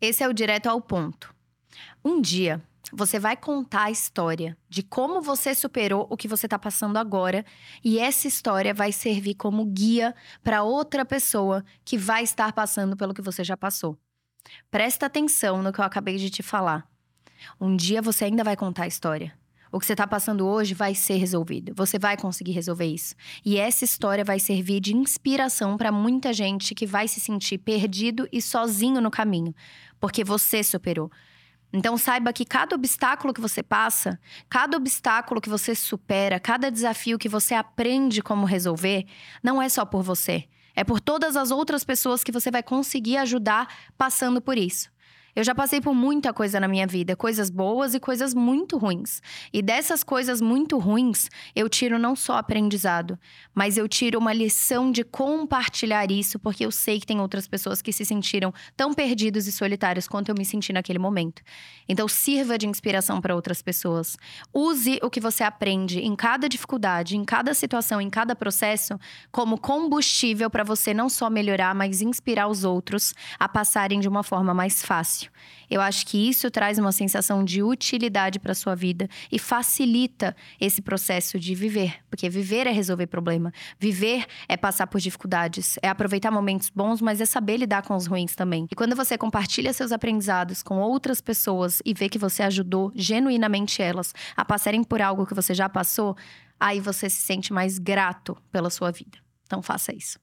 Esse é o direto ao ponto. Um dia, você vai contar a história de como você superou o que você está passando agora, e essa história vai servir como guia para outra pessoa que vai estar passando pelo que você já passou. Presta atenção no que eu acabei de te falar. Um dia você ainda vai contar a história. O que você está passando hoje vai ser resolvido. Você vai conseguir resolver isso. E essa história vai servir de inspiração para muita gente que vai se sentir perdido e sozinho no caminho, porque você superou. Então saiba que cada obstáculo que você passa, cada obstáculo que você supera, cada desafio que você aprende como resolver, não é só por você. É por todas as outras pessoas que você vai conseguir ajudar passando por isso. Eu já passei por muita coisa na minha vida, coisas boas e coisas muito ruins. E dessas coisas muito ruins, eu tiro não só aprendizado, mas eu tiro uma lição de compartilhar isso, porque eu sei que tem outras pessoas que se sentiram tão perdidos e solitários quanto eu me senti naquele momento. Então, sirva de inspiração para outras pessoas. Use o que você aprende em cada dificuldade, em cada situação, em cada processo, como combustível para você não só melhorar, mas inspirar os outros a passarem de uma forma mais fácil. Eu acho que isso traz uma sensação de utilidade para sua vida e facilita esse processo de viver, porque viver é resolver problema, viver é passar por dificuldades, é aproveitar momentos bons, mas é saber lidar com os ruins também. E quando você compartilha seus aprendizados com outras pessoas e vê que você ajudou genuinamente elas a passarem por algo que você já passou, aí você se sente mais grato pela sua vida. Então faça isso.